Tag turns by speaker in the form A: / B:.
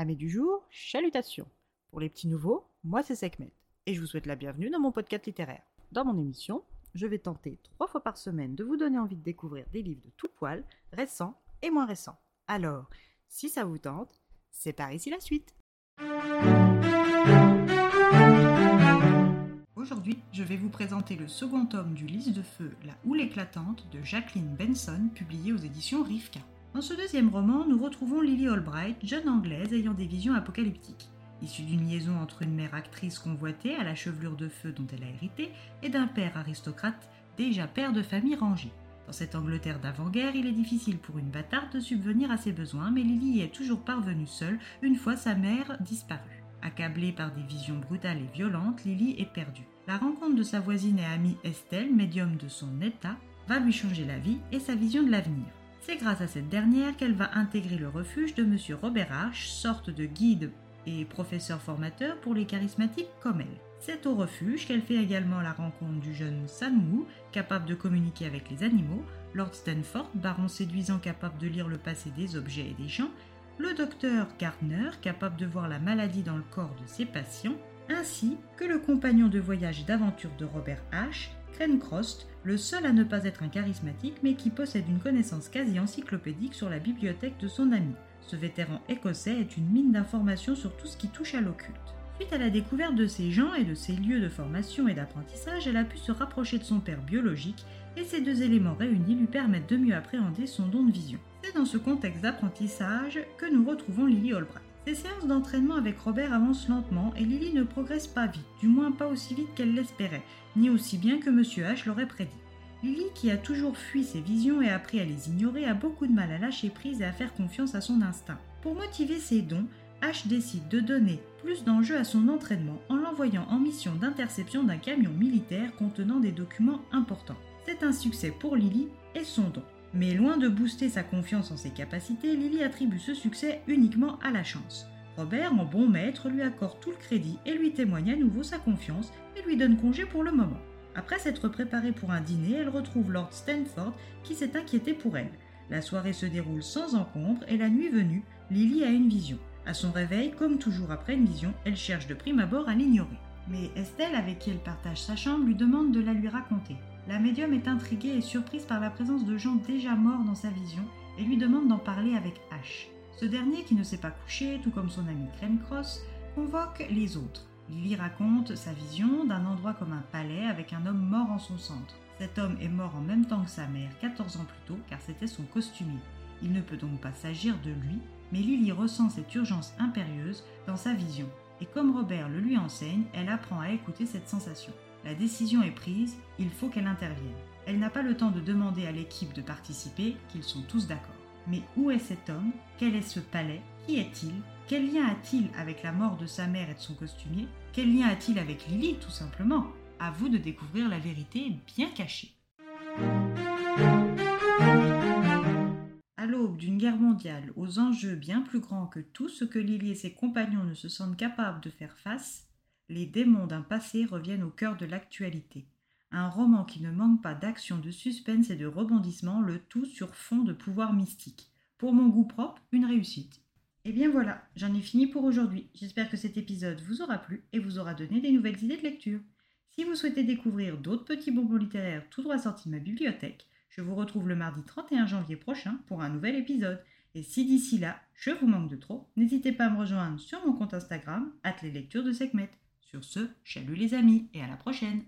A: Amis du jour, chalutations. Pour les petits nouveaux, moi c'est Sekhmet et je vous souhaite la bienvenue dans mon podcast littéraire. Dans mon émission, je vais tenter trois fois par semaine de vous donner envie de découvrir des livres de tout poil, récents et moins récents. Alors, si ça vous tente, c'est par ici la suite. Aujourd'hui, je vais vous présenter le second tome du Lys de Feu, La Houle éclatante de Jacqueline Benson, publié aux éditions Rivka. Dans ce deuxième roman, nous retrouvons Lily Albright, jeune anglaise ayant des visions apocalyptiques. Issue d'une liaison entre une mère actrice convoitée à la chevelure de feu dont elle a hérité et d'un père aristocrate déjà père de famille rangée. Dans cette Angleterre d'avant-guerre, il est difficile pour une bâtarde de subvenir à ses besoins, mais Lily y est toujours parvenue seule une fois sa mère disparue. Accablée par des visions brutales et violentes, Lily est perdue. La rencontre de sa voisine et amie Estelle, médium de son état, va lui changer la vie et sa vision de l'avenir. C'est grâce à cette dernière qu'elle va intégrer le refuge de M. Robert H., sorte de guide et professeur formateur pour les charismatiques comme elle. C'est au refuge qu'elle fait également la rencontre du jeune Sanmu, capable de communiquer avec les animaux, Lord Stanford, baron séduisant capable de lire le passé des objets et des gens, le docteur Gardner, capable de voir la maladie dans le corps de ses patients, ainsi que le compagnon de voyage et d'aventure de Robert H., Crost, le seul à ne pas être un charismatique mais qui possède une connaissance quasi encyclopédique sur la bibliothèque de son ami. Ce vétéran écossais est une mine d'informations sur tout ce qui touche à l'occulte. Suite à la découverte de ces gens et de ces lieux de formation et d'apprentissage, elle a pu se rapprocher de son père biologique et ces deux éléments réunis lui permettent de mieux appréhender son don de vision. C'est dans ce contexte d'apprentissage que nous retrouvons Lily Albright. Ces séances d'entraînement avec Robert avancent lentement et Lily ne progresse pas vite, du moins pas aussi vite qu'elle l'espérait, ni aussi bien que M. H l'aurait prédit. Lily, qui a toujours fui ses visions et appris à les ignorer, a beaucoup de mal à lâcher prise et à faire confiance à son instinct. Pour motiver ses dons, H décide de donner plus d'enjeux à son entraînement en l'envoyant en mission d'interception d'un camion militaire contenant des documents importants. C'est un succès pour Lily et son don. Mais loin de booster sa confiance en ses capacités, Lily attribue ce succès uniquement à la chance. Robert, en bon maître, lui accorde tout le crédit et lui témoigne à nouveau sa confiance et lui donne congé pour le moment. Après s'être préparée pour un dîner, elle retrouve Lord Stanford qui s'est inquiété pour elle. La soirée se déroule sans encombre et la nuit venue, Lily a une vision. À son réveil, comme toujours après une vision, elle cherche de prime abord à l'ignorer. Mais Estelle, avec qui elle partage sa chambre, lui demande de la lui raconter. La médium est intriguée et surprise par la présence de gens déjà morts dans sa vision et lui demande d'en parler avec H. Ce dernier, qui ne s'est pas couché, tout comme son ami Cross, convoque les autres. Lily raconte sa vision d'un endroit comme un palais avec un homme mort en son centre. Cet homme est mort en même temps que sa mère, 14 ans plus tôt, car c'était son costumier. Il ne peut donc pas s'agir de lui, mais Lily ressent cette urgence impérieuse dans sa vision. Et comme Robert le lui enseigne, elle apprend à écouter cette sensation. La décision est prise, il faut qu'elle intervienne. Elle n'a pas le temps de demander à l'équipe de participer, qu'ils sont tous d'accord. Mais où est cet homme? Quel est ce palais? Qui est-il? Quel lien a-t-il avec la mort de sa mère et de son costumier? Quel lien a-t-il avec Lily, tout simplement? À vous de découvrir la vérité bien cachée. Guerre mondiale aux enjeux bien plus grands que tout ce que Lily et ses compagnons ne se sentent capables de faire face, les démons d'un passé reviennent au cœur de l'actualité. Un roman qui ne manque pas d'action, de suspense et de rebondissement, le tout sur fond de pouvoir mystique. Pour mon goût propre, une réussite. Et eh bien voilà, j'en ai fini pour aujourd'hui. J'espère que cet épisode vous aura plu et vous aura donné des nouvelles idées de lecture. Si vous souhaitez découvrir d'autres petits bonbons littéraires tout droit sortis de ma bibliothèque, je vous retrouve le mardi 31 janvier prochain pour un nouvel épisode. Et si d'ici là, je vous manque de trop, n'hésitez pas à me rejoindre sur mon compte Instagram, at les de Sekhmet. Sur ce, chalut les amis et à la prochaine